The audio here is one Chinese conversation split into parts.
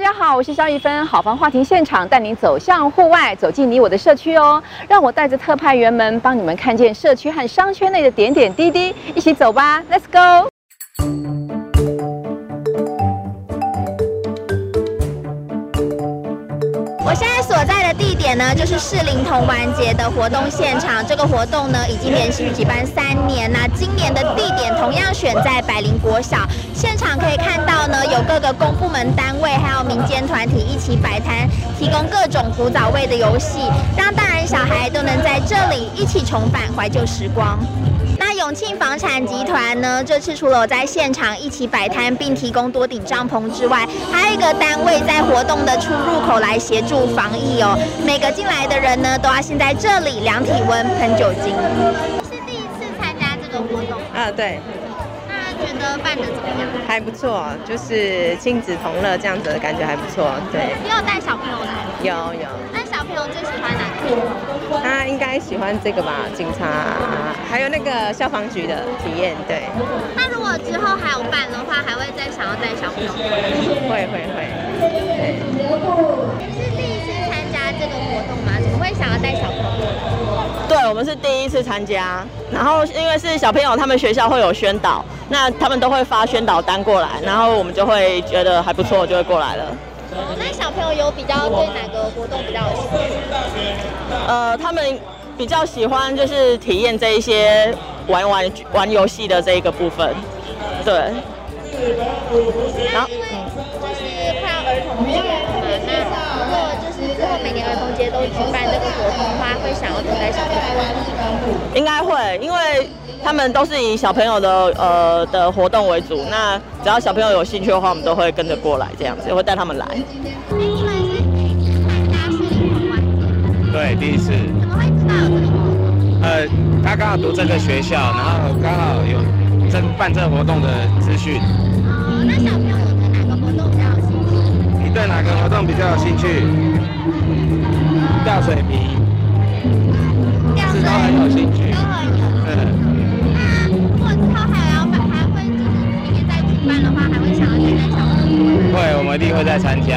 大家好，我是萧一芬，好房话题现场带您走向户外，走进你我的社区哦。让我带着特派员们帮你们看见社区和商圈内的点点滴滴，一起走吧，Let's go。我现在所在的地点呢，就是适龄童玩节的活动现场。这个活动呢，已经连续举办三年。那今年的地点同样选在百灵国小。现场可以看到呢，有各个公部门单位，还有民间团体一起摆摊，提供各种古早味的游戏，让大人小孩都能在这里一起重返怀旧时光。那永庆房产集团呢，这次除了我在现场一起摆摊，并提供多顶帐篷之外，还有一个单位在活动的出入口来协助防疫哦。每个进来的人呢，都要先在这里量体温、喷酒精。是第一次参加这个活动啊？对。那觉得办得怎么样？还不错，就是亲子同乐这样子的感觉还不错。对。也有带小朋友来？有有。那小朋友最喜欢哪个？他应该喜欢这个吧，警察，还有那个消防局的体验，对。那如果之后还有办的话，还会再想要带小朋友？会会会。对。是第一次参加这个活动吗？怎么会想要带小朋友？对，我们是第一次参加，然后因为是小朋友，他们学校会有宣导，那他们都会发宣导单过来，然后我们就会觉得还不错，就会过来了。哦，那小朋友有比较对哪个活动比较有兴趣？呃，他们比较喜欢就是体验这一些玩玩玩游戏的这一个部分，对。然后，都举办这个活动的话，会想要多带小朋友？应该会，因为。他们都是以小朋友的呃的活动为主，那只要小朋友有兴趣的话，我们都会跟着过来这样子，也会带他们来。你们是第一次参加士林童玩节？对，第一次。怎么会知道这个活动？呃，他刚好读这个学校，然后刚好有这办这个活动的资讯。哦，那小朋友有对哪个活动比较有兴趣？你对哪个活动比较有兴趣？吊水瓶。吊水瓶都很有兴趣。都很有。嗯。的话，还会想要再带小朋友？会，我们一定会再参加。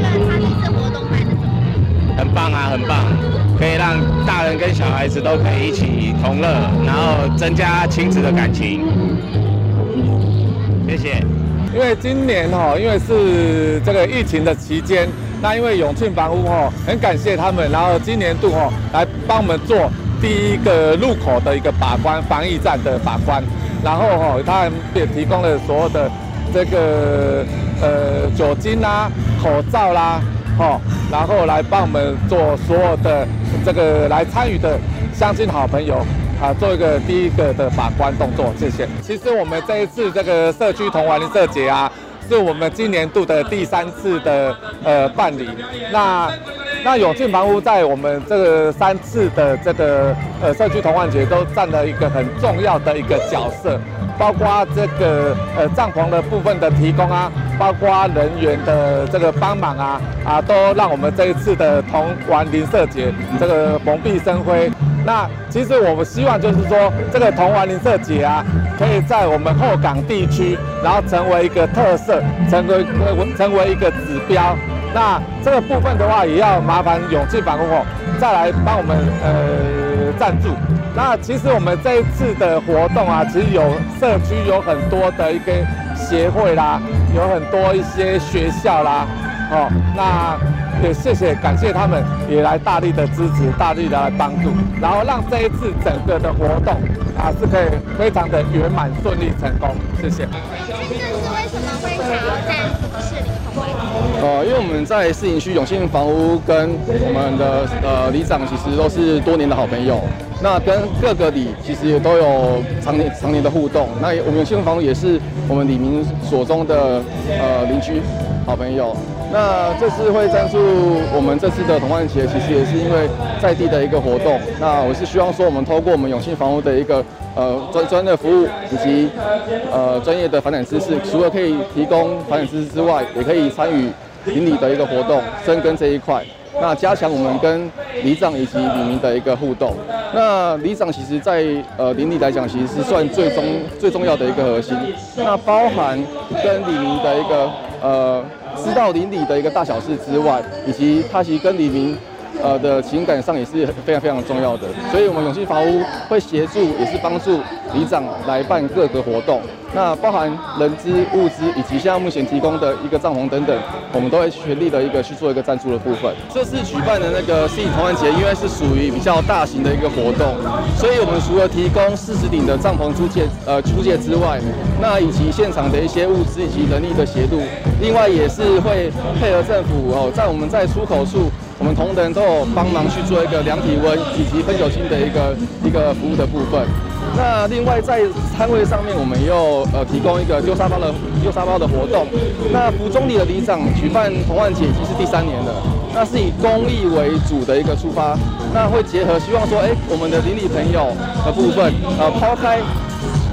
那觉得他这次活动办的怎么样？很棒啊，很棒，可以让大人跟小孩子都可以一起同乐，然后增加亲子的感情。谢谢。因为今年哈，因为是这个疫情的期间，那因为永庆房屋哈，很感谢他们，然后今年度哈来帮我们做第一个入口的一个把关，防疫站的把关。然后哈，他也提供了所有的这个呃酒精啦、口罩啦，哈，然后来帮我们做所有的这个来参与的乡亲好朋友啊，做一个第一个的把关动作，谢谢。其实我们这一次这个社区童玩社节啊，是我们今年度的第三次的呃办理，那。那永庆房屋在我们这个三次的这个呃社区童玩节都占了一个很重要的一个角色，包括这个呃帐篷的部分的提供啊，包括人员的这个帮忙啊啊，都让我们这一次的同玩林社节这个蓬荜生辉。那其实我们希望就是说，这个童玩邻舍节啊，可以在我们后港地区，然后成为一个特色，成为成为一个指标。那这个部分的话，也要麻烦永庆房屋哦，再来帮我们呃赞助。那其实我们这一次的活动啊，其实有社区有很多的一个协会啦，有很多一些学校啦，哦，那也谢谢感谢他们也来大力的支持，大力的来帮助，然后让这一次整个的活动啊是可以非常的圆满顺利成功。谢谢。这次是为什么会想要赞助士林？呃，因为我们在市营区永兴房屋跟我们的呃里长其实都是多年的好朋友，那跟各个里其实也都有常年常年的互动。那我们永兴房屋也是我们里民所中的呃邻居好朋友。那这次会赞助我们这次的童玩节，其实也是因为在地的一个活动。那我是希望说，我们透过我们永信房屋的一个呃专专业的服务以及呃专业的房产知识，除了可以提供房产知识之外，也可以参与邻里的一个活动，深耕这一块。那加强我们跟里长以及里民的一个互动。那里长其实在呃邻里来讲，其实是算最重最重要的一个核心。那包含跟里民的一个呃。知道邻里的一个大小事之外，以及他其实跟黎明。呃的情感上也是非常非常重要的，所以我们永庆房屋会协助，也是帮助里长来办各个活动，那包含人资、物资以及现在目前提供的一个帐篷等等，我们都会全力的一个去做一个赞助的部分。这次举办的那个四零童玩节，因为是属于比较大型的一个活动，所以我们除了提供四十顶的帐篷租借呃租借之外，那以及现场的一些物资以及人力的协助，另外也是会配合政府哦，在我们在出口处。我们同仁都有帮忙去做一个量体温以及分酒精的一个一个服务的部分。那另外在摊位上面，我们又呃提供一个丢沙包的丢沙包的活动。那福中里的里长举办童玩节已经是第三年了，那是以公益为主的一个出发，那会结合希望说，哎，我们的邻里朋友的部分，呃，抛开。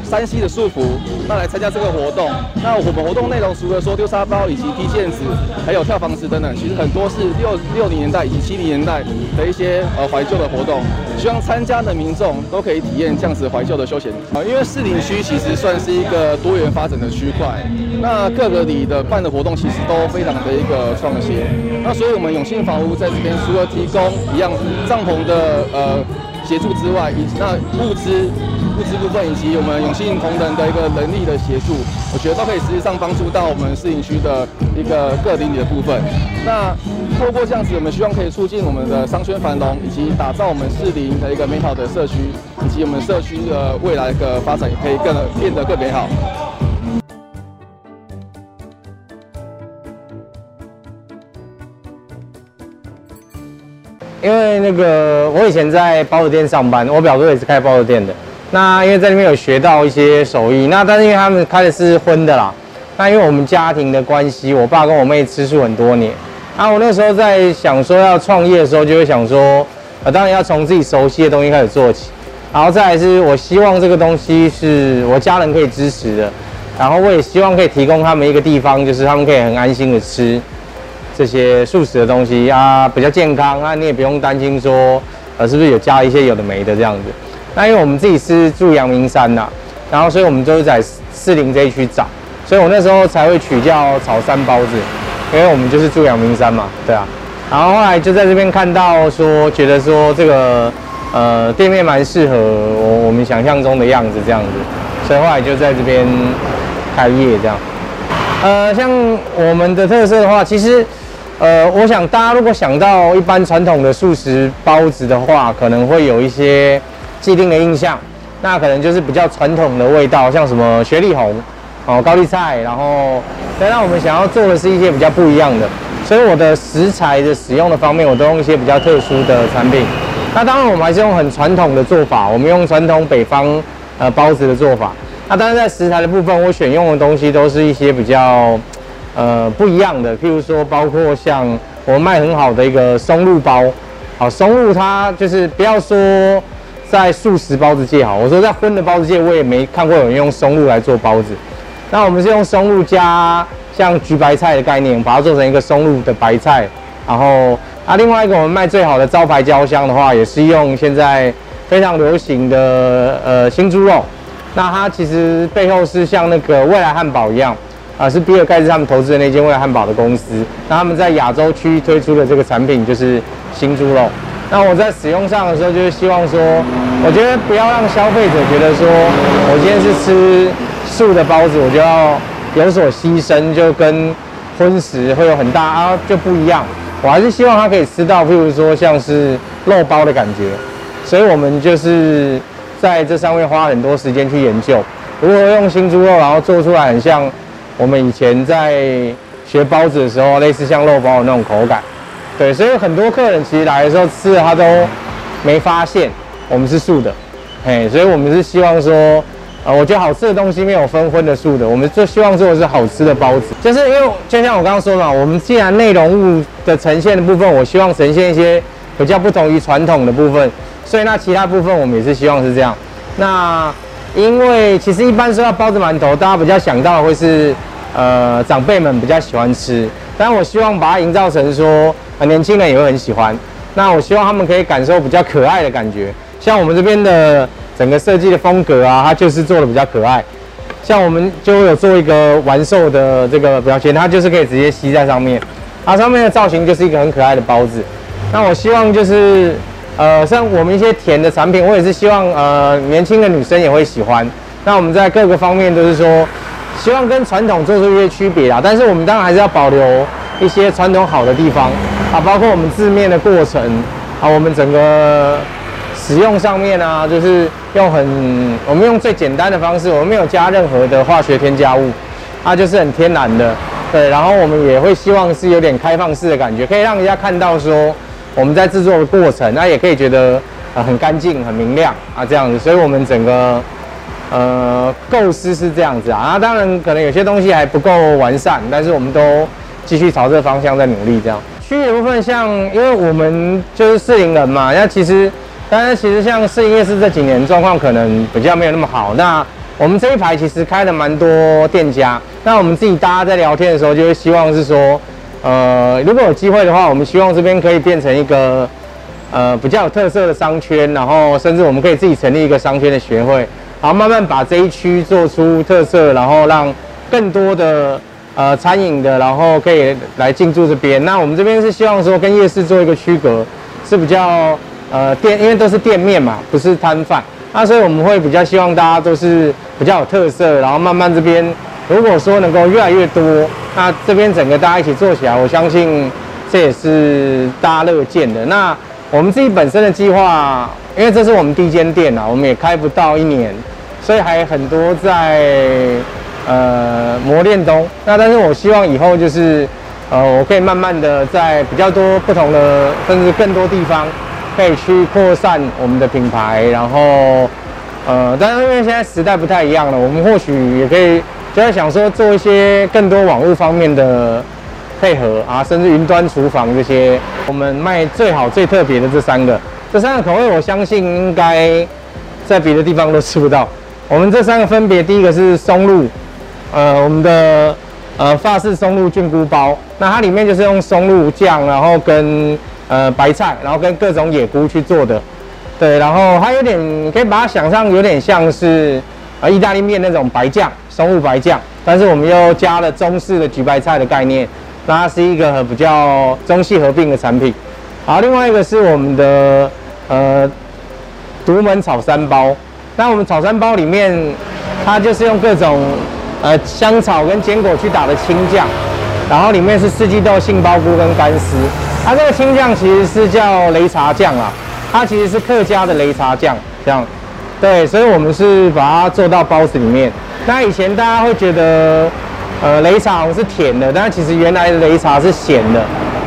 山西的束缚，那来参加这个活动。那我们活动内容除了说丢沙包以及踢毽子，还有跳房子等等，其实很多是六六零年代以及七零年代的一些呃怀旧的活动。希望参加的民众都可以体验这样子怀旧的休闲啊。因为士林区其实算是一个多元发展的区块，那各个里的办的活动其实都非常的一个创新。那所以我们永庆房屋在这边除了提供一样帐篷的呃协助之外，以及那物资。物资部分以及我们永信同仁的一个能力的协助，我觉得都可以实际上帮助到我们士林区的一个各邻里的部分。那透过这样子，我们希望可以促进我们的商圈繁荣，以及打造我们市林的一个美好的社区，以及我们社区的未来的发展也可以更变得更美好。因为那个我以前在包子店上班，我表哥也是开包子店的。那因为在那边有学到一些手艺，那但是因为他们开的是荤的啦，那因为我们家庭的关系，我爸跟我妹吃素很多年，啊，我那时候在想说要创业的时候，就会想说，呃，当然要从自己熟悉的东西开始做起，然后再来是我希望这个东西是我家人可以支持的，然后我也希望可以提供他们一个地方，就是他们可以很安心的吃这些素食的东西啊，比较健康啊，你也不用担心说，呃，是不是有加一些有的没的这样子。那因为我们自己是住阳明山呐，然后所以我们就是在四林这一区找，所以我那时候才会取叫草山包子，因为我们就是住阳明山嘛，对啊。然后后来就在这边看到说，觉得说这个呃店面蛮适合我我们想象中的样子这样子，所以后来就在这边开业这样。呃，像我们的特色的话，其实呃，我想大家如果想到一般传统的素食包子的话，可能会有一些。既定的印象，那可能就是比较传统的味道，像什么雪里红，哦，高丽菜，然后，但让我们想要做的是一些比较不一样的，所以我的食材的使用的方面，我都用一些比较特殊的产品。那当然我们还是用很传统的做法，我们用传统北方呃包子的做法。那当然在食材的部分，我选用的东西都是一些比较呃不一样的，譬如说包括像我们卖很好的一个松露包，好，松露它就是不要说。在素食包子界好，我说在荤的包子界，我也没看过有人用松露来做包子。那我们是用松露加像橘白菜的概念，把它做成一个松露的白菜。然后啊，另外一个我们卖最好的招牌焦香的话，也是用现在非常流行的呃新猪肉。那它其实背后是像那个未来汉堡一样，啊，是比尔盖茨他们投资的那间未来汉堡的公司。那他们在亚洲区推出的这个产品就是新猪肉。那我在使用上的时候，就是希望说，我觉得不要让消费者觉得说，我今天是吃素的包子，我就要有所牺牲，就跟荤食会有很大啊就不一样。我还是希望他可以吃到，譬如说像是肉包的感觉。所以我们就是在这上面花很多时间去研究，如何用新猪肉，然后做出来很像我们以前在学包子的时候，类似像肉包的那种口感。对，所以很多客人其实来的时候吃了，他都没发现我们是素的，嘿，所以我们是希望说，呃，我觉得好吃的东西没有分荤的素的，我们就希望做的是好吃的包子，就是因为就像我刚刚说嘛，我们既然内容物的呈现的部分，我希望呈现一些比较不同于传统的部分，所以那其他部分我们也是希望是这样。那因为其实一般说到包子馒头，大家比较想到的会是，呃，长辈们比较喜欢吃，但我希望把它营造成说。啊年轻人也会很喜欢。那我希望他们可以感受比较可爱的感觉，像我们这边的整个设计的风格啊，它就是做的比较可爱。像我们就有做一个玩兽的这个标签，它就是可以直接吸在上面，它上面的造型就是一个很可爱的包子。那我希望就是，呃，像我们一些甜的产品，我也是希望呃年轻的女生也会喜欢。那我们在各个方面都是说，希望跟传统做出一些区别啊，但是我们当然还是要保留一些传统好的地方啊，包括我们制面的过程啊，我们整个。使用上面啊，就是用很，我们用最简单的方式，我们没有加任何的化学添加物，它就是很天然的，对。然后我们也会希望是有点开放式的感觉，可以让人家看到说我们在制作的过程，那也可以觉得呃很干净、很明亮啊这样子。所以我们整个呃构思是这样子，啊当然可能有些东西还不够完善，但是我们都继续朝这个方向在努力这样。区域部分，像因为我们就是士林人嘛，那其实。但是其实像士林夜市这几年状况可能比较没有那么好。那我们这一排其实开了蛮多店家。那我们自己大家在聊天的时候，就会希望是说，呃，如果有机会的话，我们希望这边可以变成一个呃比较有特色的商圈，然后甚至我们可以自己成立一个商圈的学会，然后慢慢把这一区做出特色，然后让更多的呃餐饮的，然后可以来进驻这边。那我们这边是希望说跟夜市做一个区隔，是比较。呃，店因为都是店面嘛，不是摊贩，那所以我们会比较希望大家都是比较有特色，然后慢慢这边如果说能够越来越多，那这边整个大家一起做起来，我相信这也是大家乐见的。那我们自己本身的计划，因为这是我们第一间店啊，我们也开不到一年，所以还很多在呃磨练中。那但是我希望以后就是呃，我可以慢慢的在比较多不同的，甚至更多地方。可以去扩散我们的品牌，然后，呃，但是因为现在时代不太一样了，我们或许也可以就在想说做一些更多网络方面的配合啊，甚至云端厨房这些，我们卖最好最特别的这三个，这三个口味我相信应该在别的地方都吃不到。我们这三个分别，第一个是松露，呃，我们的呃法式松露菌菇包，那它里面就是用松露酱，然后跟呃，白菜，然后跟各种野菇去做的，对，然后它有点，可以把它想象有点像是呃意大利面那种白酱，松露白酱，但是我们又加了中式的焗白菜的概念，那它是一个比较中西合并的产品。好，另外一个是我们的呃独门炒三包，那我们炒三包里面，它就是用各种呃香草跟坚果去打的青酱，然后里面是四季豆、杏鲍菇跟干丝。它、这个青酱其实是叫擂茶酱啊，它其实是客家的擂茶酱，这样，对，所以我们是把它做到包子里面。那以前大家会觉得，呃，擂茶是甜的，但其实原来的擂茶是咸的，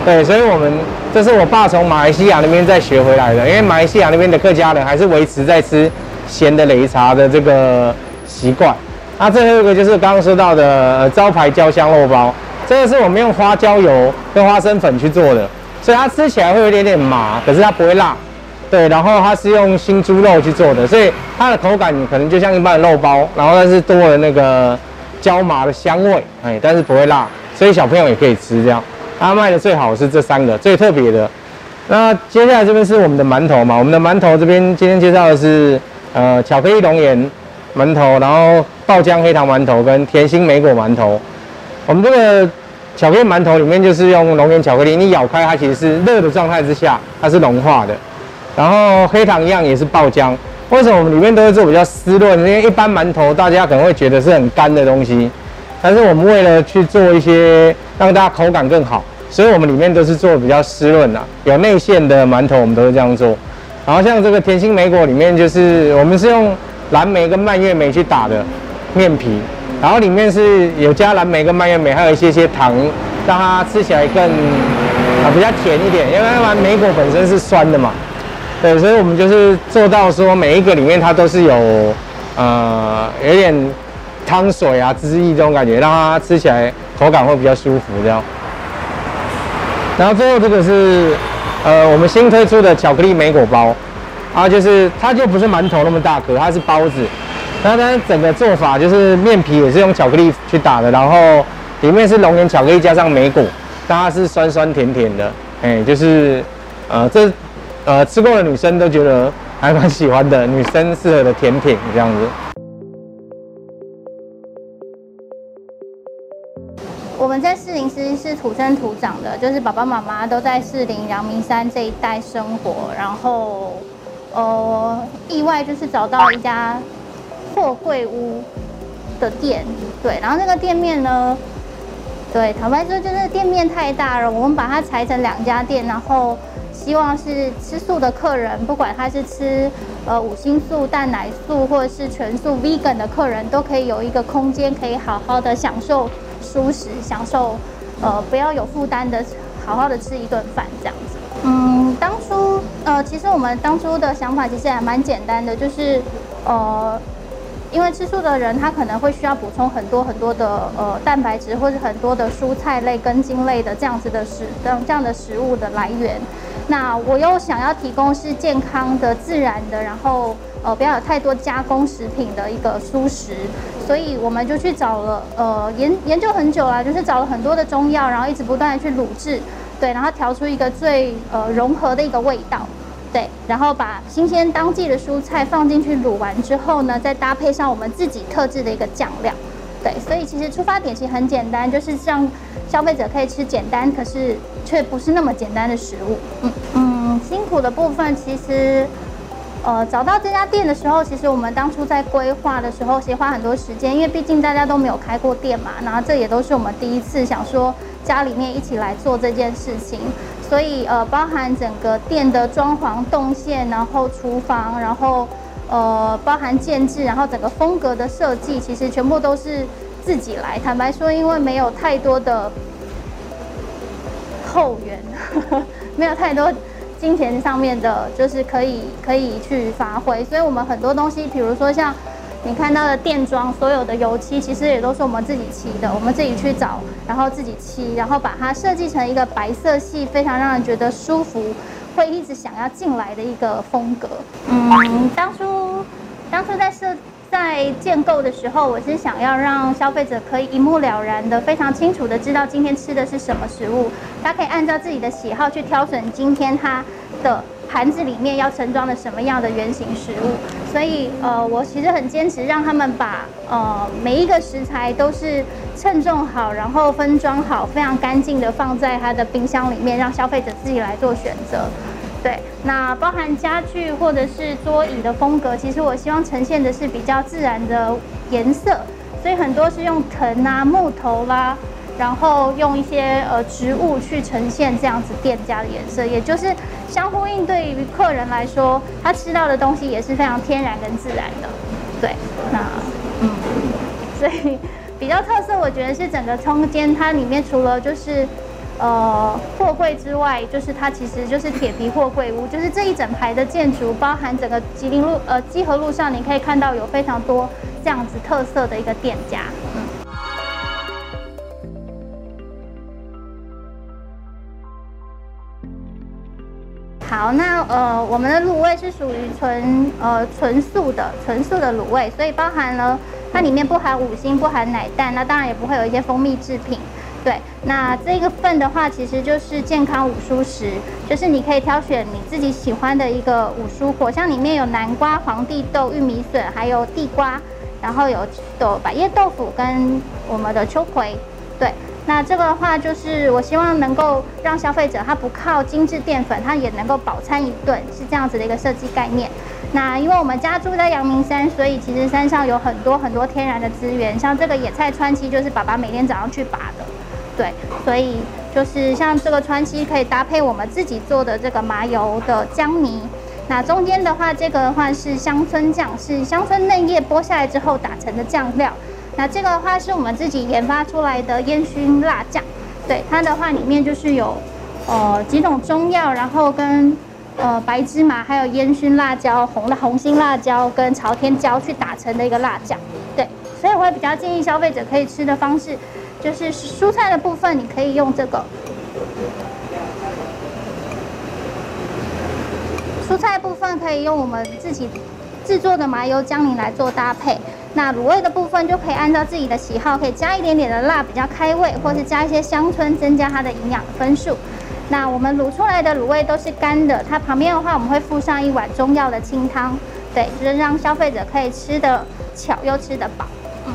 对，所以我们这是我爸从马来西亚那边再学回来的，因为马来西亚那边的客家人还是维持在吃咸的擂茶的这个习惯。那最后一个就是刚刚说到的、招牌焦香肉包，这个是我们用花椒油跟花生粉去做的。所以它吃起来会有点点麻，可是它不会辣，对。然后它是用新猪肉去做的，所以它的口感可能就像一般的肉包，然后但是多了那个椒麻的香味，哎，但是不会辣，所以小朋友也可以吃这样。它卖的最好是这三个最特别的。那接下来这边是我们的馒头嘛，我们的馒头这边今天介绍的是呃巧克力龙眼馒头，然后爆浆黑糖馒头跟甜心莓果馒头。我们这个。巧克力馒头里面就是用龙眼巧克力，你咬开它其实是热的状态之下，它是融化的。然后黑糖一样也是爆浆。为什么我们里面都会做比较湿润？因为一般馒头大家可能会觉得是很干的东西，但是我们为了去做一些让大家口感更好，所以我们里面都是做比较湿润的。有内馅的馒头我们都是这样做。然后像这个甜心莓果里面就是我们是用蓝莓跟蔓越莓去打的面皮。然后里面是有加蓝莓跟蔓越莓，还有一些些糖，让它吃起来更啊比较甜一点。因为蓝莓果本身是酸的嘛，对，所以我们就是做到说每一个里面它都是有呃有点汤水啊汁液这种感觉，让它吃起来口感会比较舒服这样。然后最后这个是呃我们新推出的巧克力莓果包，啊就是它就不是馒头那么大颗，它是包子。那它整个做法就是面皮也是用巧克力去打的，然后里面是龙眼巧克力加上莓果，它是酸酸甜甜的，哎，就是呃这呃吃过的女生都觉得还蛮喜欢的，女生适合的甜品这样子。我们在士林其是土生土长的，就是爸爸妈妈都在士林阳明山这一带生活，然后呃意外就是找到一家货柜屋的店，对，然后那个店面呢，对，坦白说就是店面太大了，我们把它裁成两家店，然后希望是吃素的客人，不管他是吃呃五辛素、蛋奶素或者是全素 vegan 的客人，都可以有一个空间，可以好好的享受。舒适享受，呃，不要有负担的，好好的吃一顿饭这样子。嗯，当初呃，其实我们当初的想法其实还蛮简单的，就是呃，因为吃素的人他可能会需要补充很多很多的呃蛋白质或者很多的蔬菜类、根茎类的这样子的食这样这样的食物的来源。那我又想要提供是健康的、自然的，然后呃不要有太多加工食品的一个蔬食，所以我们就去找了呃研研究很久了，就是找了很多的中药，然后一直不断的去卤制，对，然后调出一个最呃融合的一个味道，对，然后把新鲜当季的蔬菜放进去卤完之后呢，再搭配上我们自己特制的一个酱料，对，所以其实出发点其实很简单，就是让消费者可以吃简单，可是却不是那么简单的食物，嗯嗯。辛苦的部分，其实，呃，找到这家店的时候，其实我们当初在规划的时候，其实花很多时间，因为毕竟大家都没有开过店嘛，然后这也都是我们第一次想说家里面一起来做这件事情，所以呃，包含整个店的装潢动线，然后厨房，然后呃，包含建制，然后整个风格的设计，其实全部都是自己来。坦白说，因为没有太多的后援，呵 呵没有太多。金钱上面的，就是可以可以去发挥，所以我们很多东西，比如说像你看到的电装，所有的油漆其实也都是我们自己漆的，我们自己去找，然后自己漆，然后把它设计成一个白色系，非常让人觉得舒服，会一直想要进来的一个风格。嗯，当初当初在设。在建构的时候，我是想要让消费者可以一目了然的、非常清楚的知道今天吃的是什么食物，他可以按照自己的喜好去挑选今天他的盘子里面要盛装的什么样的圆形食物。所以，呃，我其实很坚持让他们把呃每一个食材都是称重好，然后分装好，非常干净的放在他的冰箱里面，让消费者自己来做选择。对，那包含家具或者是桌椅的风格，其实我希望呈现的是比较自然的颜色，所以很多是用藤啊、木头啦、啊，然后用一些呃植物去呈现这样子店家的颜色，也就是相呼应。对于客人来说，他吃到的东西也是非常天然跟自然的。对，那嗯，所以比较特色，我觉得是整个空间它里面除了就是。呃，货柜之外，就是它其实就是铁皮货柜屋，就是这一整排的建筑，包含整个吉林路呃基河路上，你可以看到有非常多这样子特色的一个店家。好，那呃我们的卤味是属于纯呃纯素的纯素的卤味，所以包含了它里面不含五星，不含奶蛋，那当然也不会有一些蜂蜜制品。对，那这个份的话，其实就是健康五蔬食，就是你可以挑选你自己喜欢的一个五蔬果，像里面有南瓜、皇帝豆、玉米笋，还有地瓜，然后有豆百叶豆腐跟我们的秋葵。对，那这个的话，就是我希望能够让消费者他不靠精致淀粉，他也能够饱餐一顿，是这样子的一个设计概念。那因为我们家住在阳明山，所以其实山上有很多很多天然的资源，像这个野菜川七，就是爸爸每天早上去拔的。对，所以就是像这个川七可以搭配我们自己做的这个麻油的姜泥。那中间的话，这个的话是香椿酱，是香椿嫩叶剥下来之后打成的酱料。那这个的话是我们自己研发出来的烟熏辣酱。对，它的话里面就是有呃几种中药，然后跟呃白芝麻，还有烟熏辣椒、红的红心辣椒跟朝天椒去打成的一个辣酱。对，所以我会比较建议消费者可以吃的方式。就是蔬菜的部分，你可以用这个蔬菜部分可以用我们自己制作的麻油姜泥来做搭配。那卤味的部分就可以按照自己的喜好，可以加一点点的辣，比较开胃，或是加一些香椿，增加它的营养分数。那我们卤出来的卤味都是干的，它旁边的话我们会附上一碗中药的清汤，对，就是让消费者可以吃得巧又吃得饱。嗯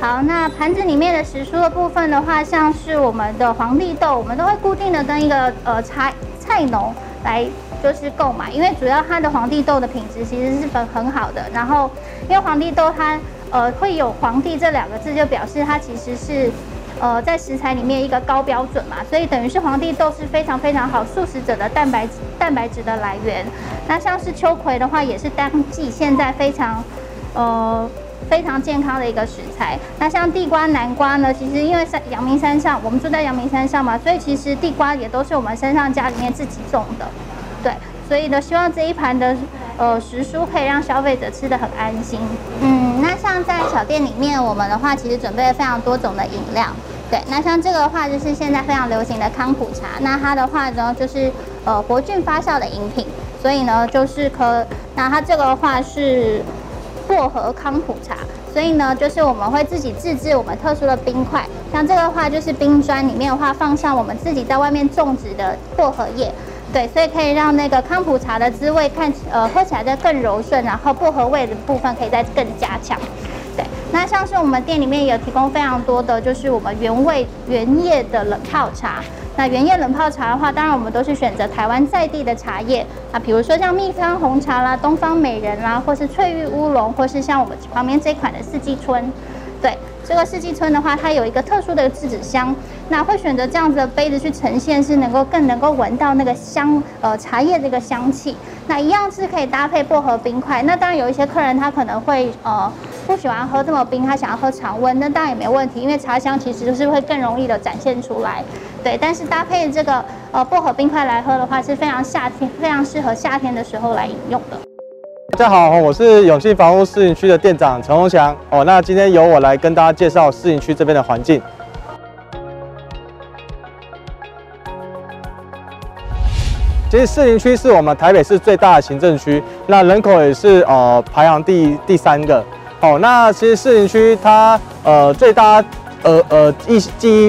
好，那盘子里面的时蔬的部分的话，像是我们的黄绿豆，我们都会固定的跟一个呃菜菜农来就是购买，因为主要它的皇帝豆的品质其实是很很好的。然后因为皇帝豆它呃会有皇帝这两个字，就表示它其实是呃在食材里面一个高标准嘛，所以等于是皇帝豆是非常非常好素食者的蛋白蛋白质的来源。那像是秋葵的话，也是当季现在非常呃。非常健康的一个食材。那像地瓜、南瓜呢？其实因为在阳明山上，我们住在阳明山上嘛，所以其实地瓜也都是我们山上家里面自己种的。对，所以呢，希望这一盘的呃时蔬可以让消费者吃得很安心。嗯，那像在小店里面，我们的话其实准备了非常多种的饮料。对，那像这个的话就是现在非常流行的康普茶。那它的话呢，就是呃活菌发酵的饮品，所以呢就是可，那它这个的话是。薄荷康普茶，所以呢，就是我们会自己自制我们特殊的冰块，像这个的话就是冰砖里面的话放上我们自己在外面种植的薄荷叶，对，所以可以让那个康普茶的滋味看呃喝起来再更柔顺，然后薄荷味的部分可以再更加强，对。那像是我们店里面有提供非常多的就是我们原味原叶的冷泡茶。那原叶冷泡茶的话，当然我们都是选择台湾在地的茶叶啊，比如说像蜜香红茶啦、东方美人啦，或是翠玉乌龙，或是像我们旁边这款的四季春。对，这个四季春的话，它有一个特殊的栀子香，那会选择这样子的杯子去呈现，是能够更能够闻到那个香呃茶叶这个香气。那一样是可以搭配薄荷冰块。那当然有一些客人他可能会呃不喜欢喝这么冰，他想要喝常温，那当然也没问题，因为茶香其实就是会更容易的展现出来。对，但是搭配这个呃薄荷冰块来喝的话，是非常夏天，非常适合夏天的时候来饮用的。大家好，我是永信房屋士林区的店长陈宏祥哦。那今天由我来跟大家介绍士林区这边的环境。其实士林区是我们台北市最大的行政区，那人口也是呃排行第第三个。哦，那其实士林区它呃最大。呃呃，记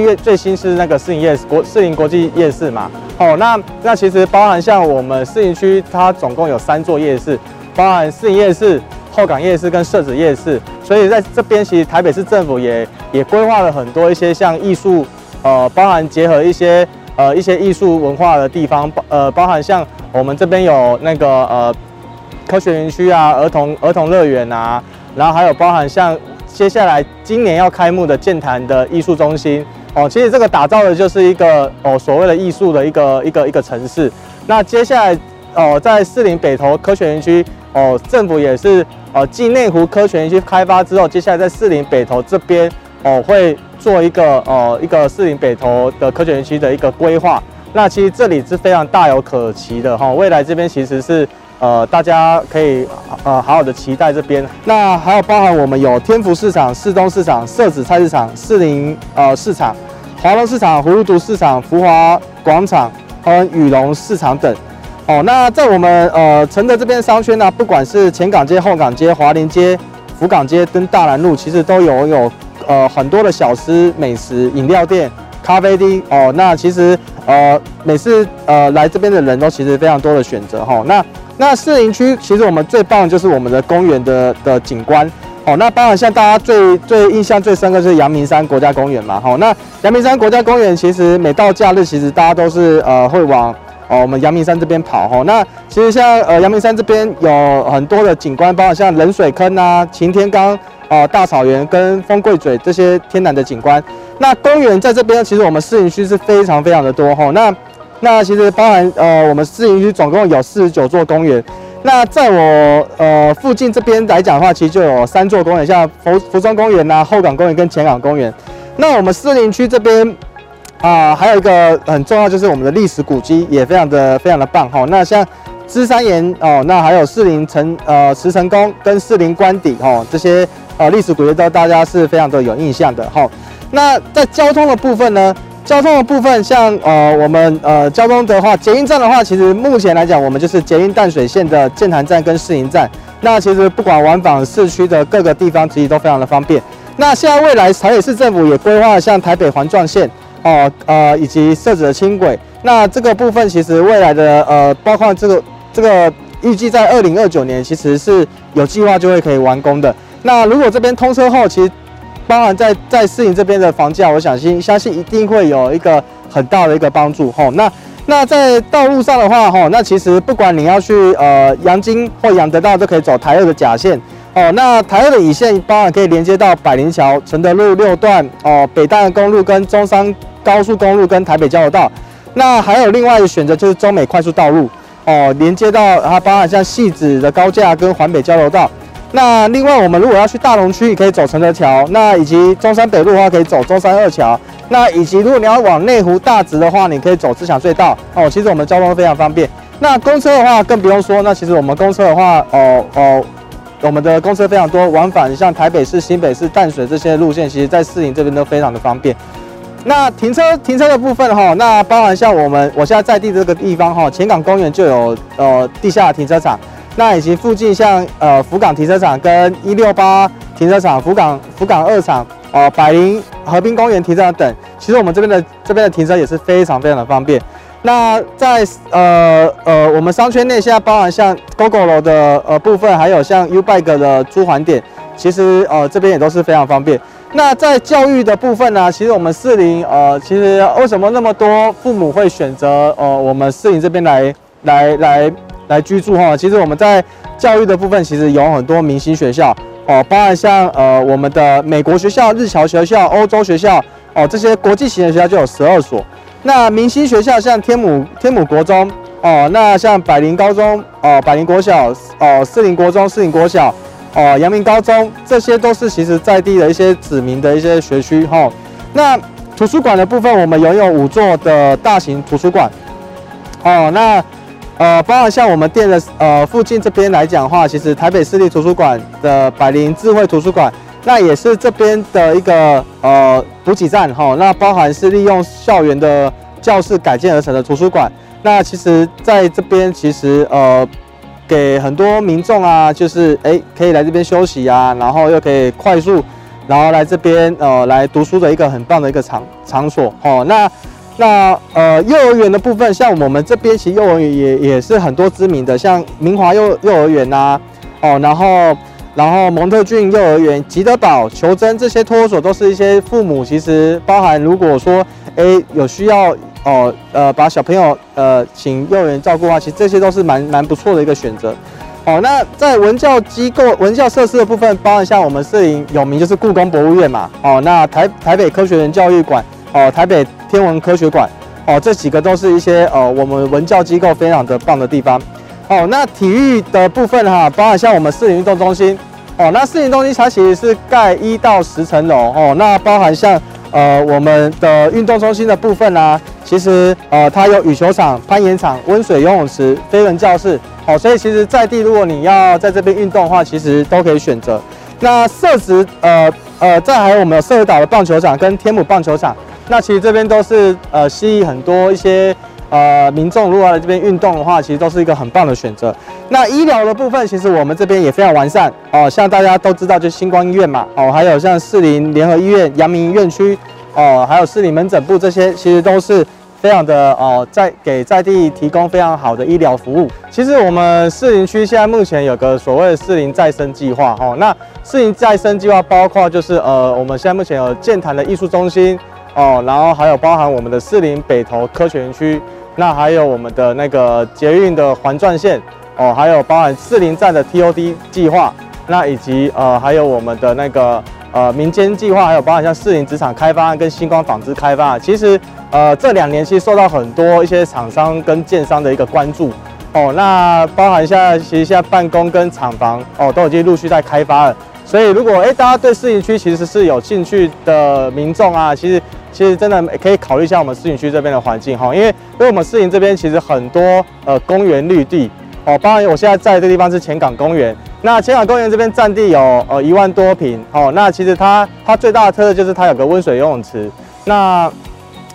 忆最最新是那个士林夜市国士林国际夜市嘛。哦，那那其实包含像我们士林区，它总共有三座夜市，包含士林夜市、后港夜市跟社子夜市。所以在这边，其实台北市政府也也规划了很多一些像艺术，呃，包含结合一些呃一些艺术文化的地方，包呃，包含像我们这边有那个呃科学园区啊，儿童儿童乐园啊，然后还有包含像。接下来今年要开幕的剑潭的艺术中心哦，其实这个打造的就是一个哦所谓的艺术的一个一个一个城市。那接下来哦，在士林北投科学园区哦，政府也是哦继内湖科学园区开发之后，接下来在士林北投这边哦会做一个哦一个士林北投的科学园区的一个规划。那其实这里是非常大有可期的哈，未来这边其实是。呃，大家可以呃好好的期待这边。那还有包含我们有天福市场、市东市场、社子菜市场、士林呃市场、华隆市场、葫芦堵市场、福华广场和羽龙市场等。哦，那在我们呃承德这边商圈呢，不管是前港街、后港街、华林街、福港街跟大南路，其实都有有呃很多的小吃、美食、饮料店、咖啡厅。哦，那其实呃每次呃来这边的人都其实非常多的选择哈、那那士林区其实我们最棒的就是我们的公园的的景观哦。那当然像大家最最印象最深刻就是阳明山国家公园嘛。哦，那阳明山国家公园其实每到假日，其实大家都是呃会往哦我们阳明山这边跑哈。那其实像呃阳明山这边有很多的景观，包括像冷水坑啊、擎天岗啊、大草原跟风柜嘴这些天然的景观。那公园在这边，其实我们士林区是非常非常的多哈。那那其实包含呃，我们士林区总共有四十九座公园。那在我呃附近这边来讲的话，其实就有三座公园，像服服装公园呐、后港公园跟前港公园。那我们士林区这边啊、还有一个很重要，就是我们的历史古迹也非常的非常的棒哈。那像芝山岩哦，那还有士林城呃慈城宫跟士林官邸哦，这些呃历史古迹都大家是非常的有印象的哈。那在交通的部分呢？交通的部分，像呃我们呃交通的话，捷运站的话，其实目前来讲，我们就是捷运淡水线的剑潭站跟市营站。那其实不管往返市区的各个地方，其实都非常的方便。那现在未来台北市政府也规划像台北环状线哦呃以及设置的轻轨。那这个部分其实未来的呃包括这个这个预计在二零二九年，其实是有计划就会可以完工的。那如果这边通车后，其实包含在在士林这边的房价，我相信相信一定会有一个很大的一个帮助吼。那那在道路上的话吼，那其实不管你要去呃阳金或阳德道，都可以走台二的甲线哦。那台二的乙线包含可以连接到百灵桥、承德路六段哦，北淡公路跟中山高速公路跟台北交流道。那还有另外一个选择就是中美快速道路。哦，连接到它，包含像戏子的高架跟环北交流道。那另外，我们如果要去大龙区，可以走承德桥。那以及中山北路的话，可以走中山二桥。那以及如果你要往内湖大直的话，你可以走自强隧道。哦，其实我们交通非常方便。那公车的话更不用说。那其实我们公车的话，哦哦，我们的公车非常多，往返像台北市、新北市、淡水这些路线，其实在士林这边都非常的方便。那停车停车的部分哈，那包含像我们我现在在地这个地方哈，前港公园就有呃地下停车场，那以及附近像呃福港停车场跟一六八停车场、福港福港二厂哦、百林河滨公园停车场等，其实我们这边的这边的停车也是非常非常的方便。那在呃呃我们商圈内现在包含像 GOGO 楼的呃部分，还有像 Ubike 的租还点，其实呃这边也都是非常方便。那在教育的部分呢，其实我们四零，呃，其实为什么那么多父母会选择呃我们四零这边来来来来居住哈？其实我们在教育的部分，其实有很多明星学校哦，包含像呃我们的美国学校、日侨学校、欧洲学校哦，这些国际型的学校就有十二所。那明星学校像天母天母国中哦，那像百灵高中哦，百灵国小哦，四林国中、四林国小。哦，阳明高中这些都是其实在地的一些指名的一些学区哈、那图书馆的部分，我们拥有五座的大型图书馆。哦，那呃，包含像我们店的呃附近这边来讲的话，其实台北市立图书馆的百灵智慧图书馆，那也是这边的一个呃补给站哈、那包含是利用校园的教室改建而成的图书馆。那其实在这边其实呃。给很多民众啊，就是哎，可以来这边休息啊，然后又可以快速，然后来这边呃来读书的一个很棒的一个场场所哦。那那呃幼儿园的部分，像我们这边其实幼儿园也也是很多知名的，像明华幼幼儿园呐，哦，然后然后蒙特郡幼儿园、吉德堡、求真这些托儿所都是一些父母其实包含如果说哎有需要。哦，呃，把小朋友呃请幼儿园照顾的话，其实这些都是蛮蛮不错的一个选择。哦，那在文教机构、文教设施的部分，包含像我们摄影有名就是故宫博物院嘛。哦，那台台北科学园教育馆，哦，台北天文科学馆，哦，这几个都是一些呃我们文教机构非常的棒的地方。哦，那体育的部分哈，包含像我们士林运动中心。哦，那士林中心它其实是盖一到十层楼。哦，那包含像呃我们的运动中心的部分啊。其实，呃，它有羽球场、攀岩场、温水游泳池、飞人教室，好，所以其实在地，如果你要在这边运动的话，其实都可以选择。那设置，呃呃，再还有我们有社岛的棒球场跟天母棒球场，那其实这边都是呃吸引很多一些呃民众，如果来这边运动的话，其实都是一个很棒的选择。那医疗的部分，其实我们这边也非常完善哦，像大家都知道，就星光医院嘛，哦，还有像士林联合医院、阳明院区，哦，还有士林门诊部这些，其实都是。非常的哦，在给在地提供非常好的医疗服务。其实我们士林区现在目前有个所谓的士林再生计划哦，那士林再生计划包括就是呃，我们现在目前有健谈的艺术中心哦，然后还有包含我们的士林北投科学园区，那还有我们的那个捷运的环状线哦，还有包含士林站的 TOD 计划，那以及呃还有我们的那个呃民间计划，还有包含像士林职场开发案跟星光纺织开发，其实。呃，这两年其实受到很多一些厂商跟建商的一个关注哦。那包含现在其实现在办公跟厂房哦都已经陆续在开发了。所以如果哎大家对士林区其实是有兴趣的民众啊，其实其实真的可以考虑一下我们士林区这边的环境哈。因为因为我们士林这边其实很多呃公园绿地哦，包含我现在在这地方是前港公园。那前港公园这边占地有呃一万多平哦。那其实它它最大的特色就是它有个温水游泳池。那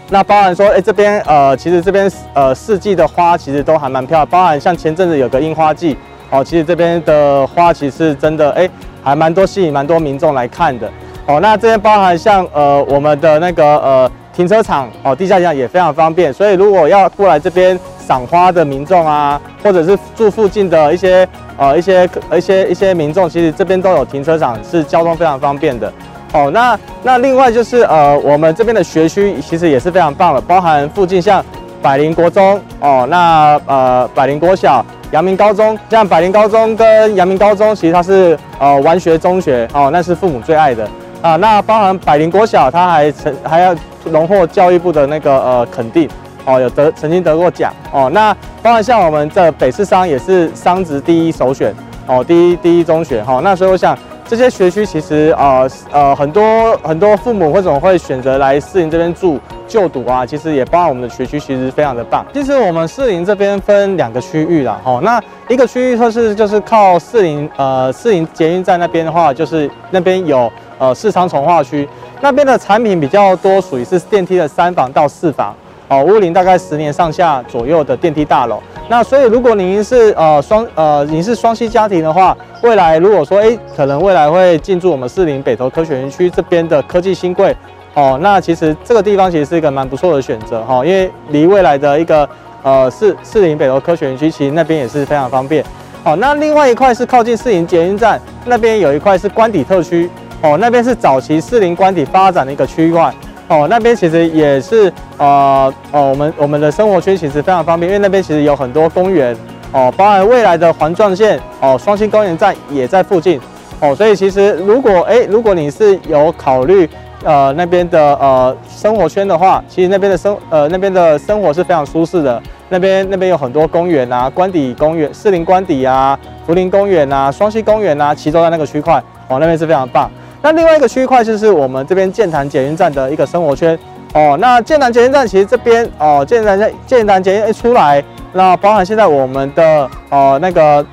那包含说，哎、这边呃，其实这边呃四季的花其实都还蛮漂亮。包含像前阵子有个樱花季，哦，其实这边的花其实真的哎、还蛮多吸引蛮多民众来看的。哦，那这边包含像呃我们的那个呃停车场哦，地下停车场也非常方便。所以如果要过来这边赏花的民众啊，或者是住附近的一些呃一些一些一些民众，其实这边都有停车场，是交通非常方便的。哦，那那另外就是呃，我们这边的学区其实也是非常棒的，包含附近像百灵国中哦，那呃百灵国小、阳明高中，像百灵高中跟阳明高中，其实它是呃完学中学哦，那是父母最爱的啊。那包含百灵国小，它还曾还要荣获教育部的那个呃肯定哦，有得曾经得过奖哦。那包含像我们这北市商也是商职第一首选哦，第一第一中学哈、哦。那所以我想。这些学区其实呃呃很多很多父母为什么会选择来士林这边住就读啊？其实也包含我们的学区，其实非常的棒。其实我们士林这边分两个区域啦，哈，那一个区域就是就是靠士林呃士林捷运站那边的话，就是那边有呃市昌重化区，那边的产品比较多，属于是电梯的三房到四房，哦，屋龄大概十年上下左右的电梯大楼。那所以，如果您是呃双呃您是双栖家庭的话，未来如果说哎，可能未来会进驻我们士林北投科学园区这边的科技新贵哦，那其实这个地方其实是一个蛮不错的选择哈，因为离未来的一个呃士士林北投科学园区，其实那边也是非常方便。哦，那另外一块是靠近士林捷运站那边有一块是官邸特区哦，那边是早期士林官邸发展的一个区块。哦，那边其实也是呃哦，我们我们的生活圈其实非常方便，因为那边其实有很多公园哦，包含未来的环状线哦，双星公园站也在附近哦，所以其实如果哎，如果你是有考虑呃那边的呃生活圈的话，其实那边的生呃那边的生活是非常舒适的，那边那边有很多公园啊，官邸公园、士林官邸啊、福林公园啊、双溪公园啊，其中在那个区块哦，那边是非常棒。那另外一个区块就是我们这边剑潭捷运站的一个生活圈哦。那剑潭捷运站其实这边哦，剑潭捷剑潭捷运一出来，那包含现在我们的哦那个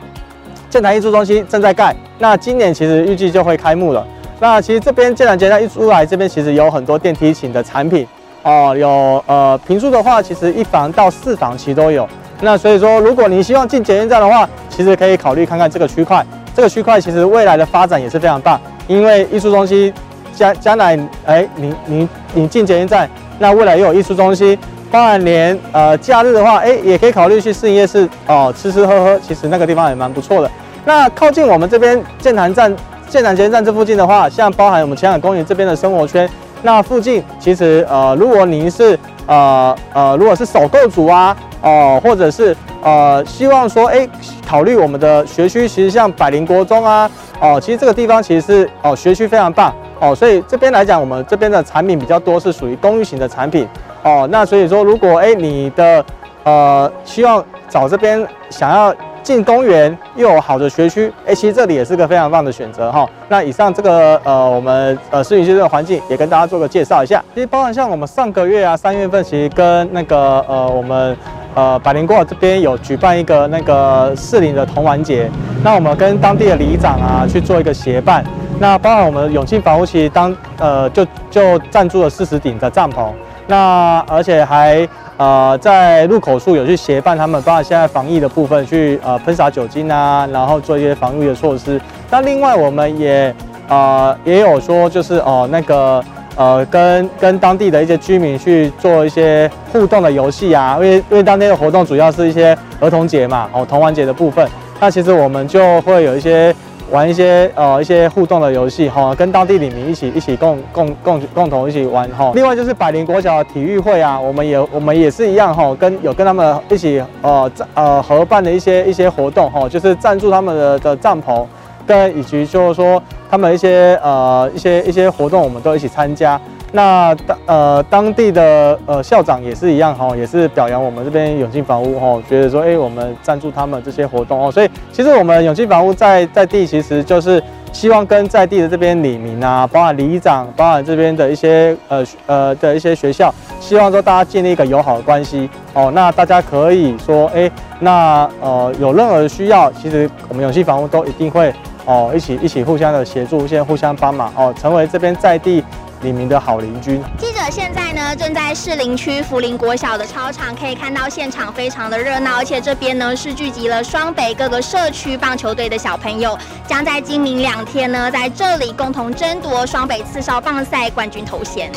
剑潭艺术中心正在盖，那今年其实预计就会开幕了。那其实这边剑潭捷运站一出来，这边其实有很多电梯型的产品哦，有呃平数的话，其实一房到四房其实都有。那所以说，如果你希望进捷运站的话，其实可以考虑看看这个区块。这个区块其实未来的发展也是非常棒。因为艺术中心将将来，哎，你你你进捷运站，那未来又有艺术中心，当然连呃假日的话，哎，也可以考虑去试营夜市哦，吃吃喝喝，其实那个地方也蛮不错的。那靠近我们这边建潭站、建潭捷运站这附近的话，像包含我们前海公园这边的生活圈，那附近其实呃，如果您是呃呃，如果是首购族啊，哦、呃，或者是呃希望说，哎，考虑我们的学区，其实像百灵国中啊。哦，其实这个地方其实是哦学区非常棒哦，所以这边来讲，我们这边的产品比较多，是属于公寓型的产品哦。那所以说，如果哎你的呃希望找这边想要进公园又有好的学区，哎，其实这里也是个非常棒的选择哈、那以上这个呃我们呃士林区这个环境也跟大家做个介绍一下。其实包含像我们上个月啊三月份，其实跟那个呃我们。呃，百灵国这边有举办一个那个士林的童玩节，那我们跟当地的里长啊去做一个协办，那包含我们永庆房屋其实当呃就就赞助了四十顶的帐篷，那而且还呃在入口处有去协办他们，包括现在防疫的部分去呃喷洒酒精啊，然后做一些防疫的措施。那另外我们也呃也有说就是哦、那个。呃，跟跟当地的一些居民去做一些互动的游戏啊，因为因为当天的活动主要是一些儿童节嘛，哦，童玩节的部分，那其实我们就会有一些玩一些呃一些互动的游戏哈，跟当地里民一起一起共共共共同一起玩哈。另外就是百灵国小的体育会啊，我们也我们也是一样哈，跟有跟他们一起呃呃合办的一些一些活动哈，就是赞助他们的的帐篷。跟以及就是说，他们一些呃一些一些活动，我们都一起参加。那当呃当地的呃校长也是一样哈，也是表扬我们这边永庆房屋哈，觉得说哎、我们赞助他们这些活动哦。所以其实我们永庆房屋在在地其实就是希望跟在地的这边里民啊，包含里长，包含这边的一些呃呃的一些学校，希望说大家建立一个友好的关系哦。那大家可以说哎、那呃有任何需要，其实我们永庆房屋都一定会。哦，一起一起互相的协助，先互相帮忙哦，成为这边在地李明的好邻居。记者现在呢，正在士林区福林国小的操场，可以看到现场非常的热闹，而且这边呢是聚集了双北各个社区棒球队的小朋友，将在今明两天呢，在这里共同争夺双北刺少棒赛冠军头衔。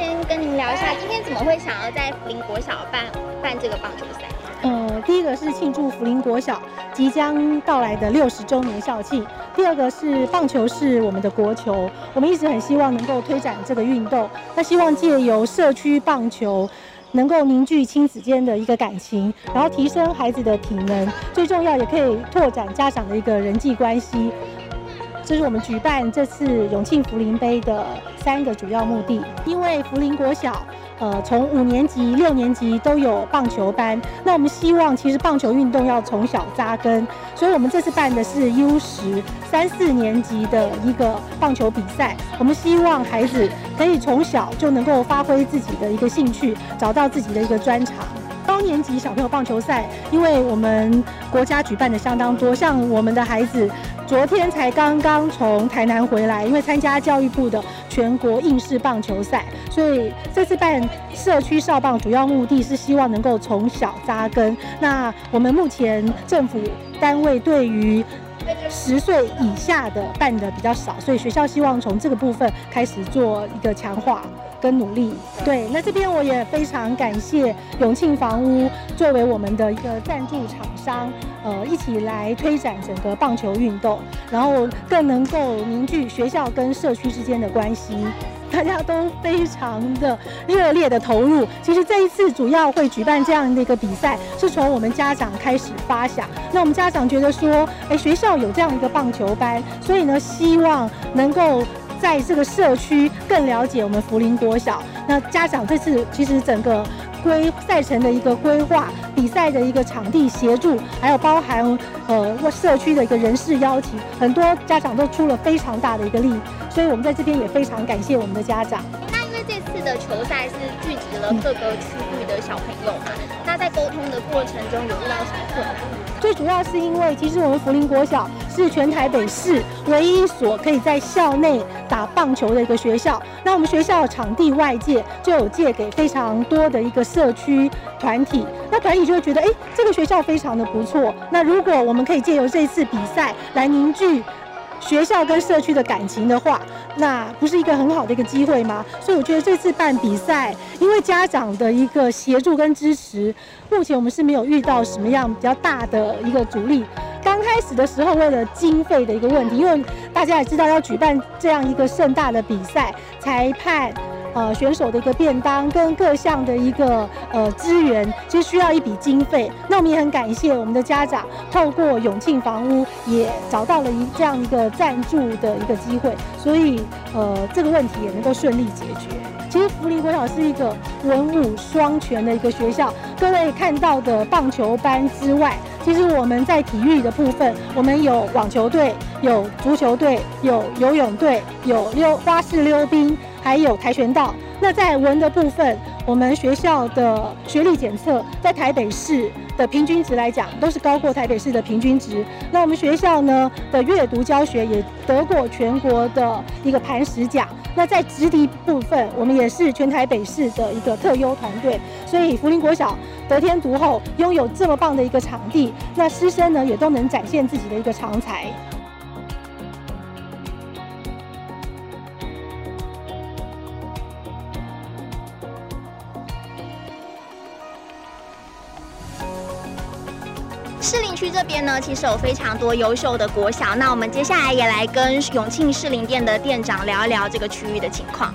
先跟您聊一下今天怎么会想要在福林国小办办这个棒球赛？呃，第一个是庆祝福林国小即将到来的六十周年校庆，第二个是棒球是我们的国球，我们一直很希望能够推展这个运动，那希望借由社区棒球能够凝聚亲子间的一个感情，然后提升孩子的体能，最重要也可以拓展家长的一个人际关系。这是我们举办这次永庆福林杯的三个主要目的，因为福林国小，呃，从五年级、六年级都有棒球班，那我们希望其实棒球运动要从小扎根，所以我们这次办的是 U 十三四年级的一个棒球比赛，我们希望孩子可以从小就能够发挥自己的一个兴趣，找到自己的一个专长。高年级小朋友棒球赛，因为我们国家举办的相当多，像我们的孩子昨天才刚刚从台南回来，因为参加教育部的全国应试棒球赛，所以这次办社区少棒主要目的是希望能够从小扎根。那我们目前政府单位对于十岁以下的办的比较少，所以学校希望从这个部分开始做一个强化。跟努力，对，那这边我也非常感谢永庆房屋作为我们的一个赞助厂商，呃，一起来推展整个棒球运动，然后更能够凝聚学校跟社区之间的关系，大家都非常的热烈的投入。其实这一次主要会举办这样的一个比赛，是从我们家长开始发想。那我们家长觉得说，哎，学校有这样一个棒球班，所以呢，希望能够。在这个社区更了解我们福林国小，那家长这次其实整个规赛程的一个规划、比赛的一个场地协助，还有包含呃社区的一个人事邀请，很多家长都出了非常大的一个力，所以我们在这边也非常感谢我们的家长。那因为这次的球赛是聚集了各个区域的小朋友嘛，那在沟通的过程中有遇到什么困难？最主要是因为，其实我们福林国小是全台北市唯一一所可以在校内打棒球的一个学校。那我们学校场地外借就有借给非常多的一个社区团体，那团体就会觉得，哎，这个学校非常的不错。那如果我们可以借由这次比赛来凝聚学校跟社区的感情的话，那不是一个很好的一个机会吗？所以我觉得这次办比赛，因为家长的一个协助跟支持，目前我们是没有遇到什么样比较大的一个阻力。开始的时候，为了经费的一个问题，因为大家也知道要举办这样一个盛大的比赛，裁判。呃，选手的一个便当跟各项的一个呃资源，其实需要一笔经费。那我们也很感谢我们的家长，透过永庆房屋也找到了一这样一个赞助的一个机会，所以呃这个问题也能够顺利解决。其实福林国小是一个文武双全的一个学校，各位看到的棒球班之外，其实我们在体育的部分，我们有网球队、有足球队、有游泳队、有溜花式溜冰。还有跆拳道。那在文的部分，我们学校的学历检测在台北市的平均值来讲，都是高过台北市的平均值。那我们学校呢的阅读教学也得过全国的一个磐石奖。那在直笛部分，我们也是全台北市的一个特优团队。所以福林国小得天独厚，拥有这么棒的一个场地，那师生呢也都能展现自己的一个长才。区这边呢，其实有非常多优秀的国小。那我们接下来也来跟永庆士林店的店长聊一聊这个区域的情况。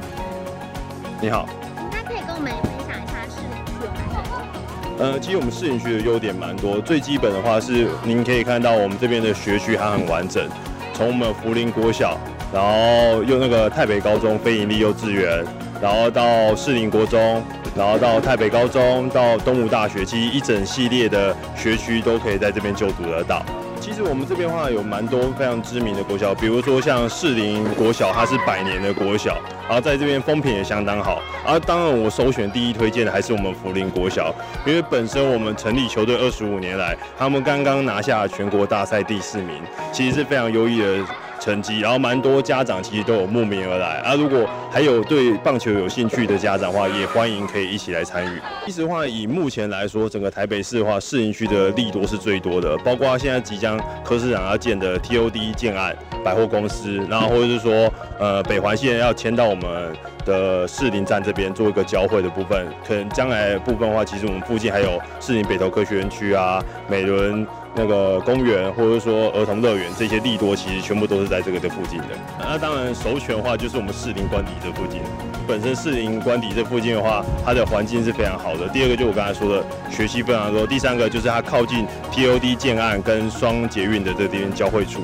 你好，那可以跟我们分享一下士林区有哪些优点？呃，其实我们士林区的优点蛮多。最基本的话是，您可以看到我们这边的学区还很完整，从我们福林国小，然后又那个太北高中非营利幼稚园，然后到士林国中。然后到台北高中，到东吴大学，其实一整系列的学区都可以在这边就读得到。其实我们这边的话有蛮多非常知名的国小，比如说像士林国小，它是百年的国小，然后在这边风评也相当好。而当然我首选第一推荐的还是我们福林国小，因为本身我们成立球队二十五年来，他们刚刚拿下全国大赛第四名，其实是非常优异的。成绩，然后蛮多家长其实都有慕名而来啊。如果还有对棒球有兴趣的家长的话，也欢迎可以一起来参与。其实话，以目前来说，整个台北市的话，士林区的利多是最多的，包括现在即将柯市长要建的 TOD 建案，百货公司，然后或者是说呃北环线要迁到我们的士林站这边做一个交汇的部分，可能将来部分的话，其实我们附近还有士林北投科学园区啊、美仑那个公园，或者说儿童乐园这些利多，其实全部都是在这个的附近的。那当然首选的话就是我们士林官邸这附近，本身士林官邸这附近的话，它的环境是非常好的。第二个就我刚才说的学习非常多，第三个就是它靠近 POD 建案跟双捷运的这边交汇处。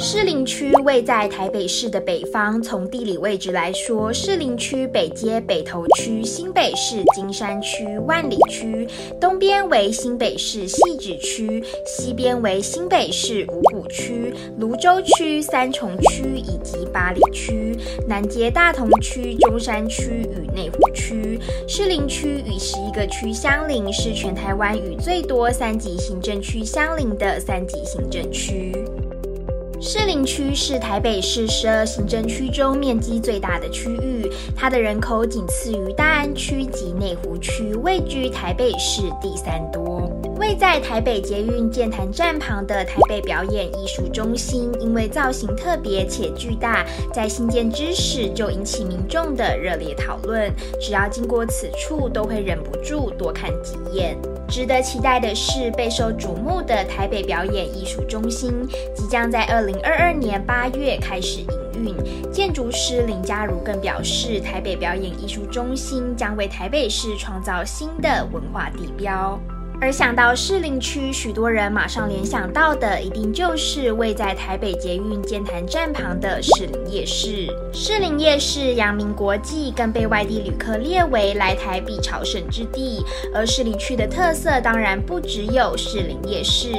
士林区位在台北市的北方，从地理位置来说，士林区北接北投区、新北市金山区、万里区，东边为新北市汐止区，西边为新北市五股区、芦洲区、三重区以及八里区，南接大同区、中山区与内湖区。士林区与十一个区相邻，是全台湾与最多三级行政区相邻的三级行政区。士林区是台北市十二行政区中面积最大的区域，它的人口仅次于大安区及内湖区，位居台北市第三多。位在台北捷运剑潭站旁的台北表演艺术中心，因为造型特别且巨大，在新建之时就引起民众的热烈讨论，只要经过此处，都会忍不住多看几眼。值得期待的是，备受瞩目的台北表演艺术中心即将在二零二二年八月开始营运。建筑师林嘉如更表示，台北表演艺术中心将为台北市创造新的文化地标。而想到士林区，许多人马上联想到的，一定就是位在台北捷运剑潭站旁的士林夜市。士林夜市阳明国际，更被外地旅客列为来台必朝圣之地。而士林区的特色当然不只有士林夜市，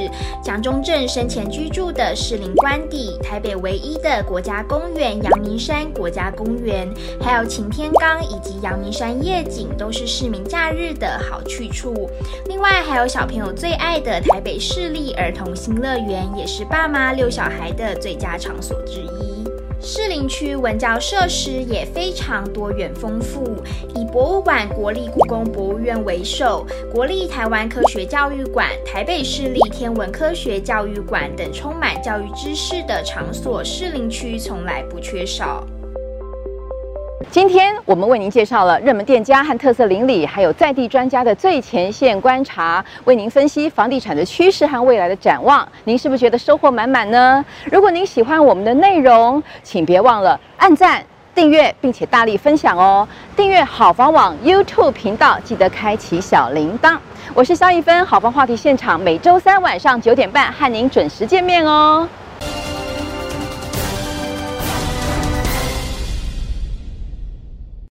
蒋中正生前居住的士林官邸，台北唯一的国家公园阳明山国家公园，还有擎天岗以及阳明山夜景，都是市民假日的好去处。另外，还有小朋友最爱的台北市立儿童新乐园，也是爸妈遛小孩的最佳场所之一。士林区文教设施也非常多元丰富，以博物馆国立故宫博物院为首，国立台湾科学教育馆、台北市立天文科学教育馆等充满教育知识的场所，士林区从来不缺少。今天我们为您介绍了热门店家和特色邻里，还有在地专家的最前线观察，为您分析房地产的趋势和未来的展望。您是不是觉得收获满满呢？如果您喜欢我们的内容，请别忘了按赞、订阅，并且大力分享哦。订阅好房网 YouTube 频道，记得开启小铃铛。我是肖一芬，好房话题现场每周三晚上九点半和您准时见面哦。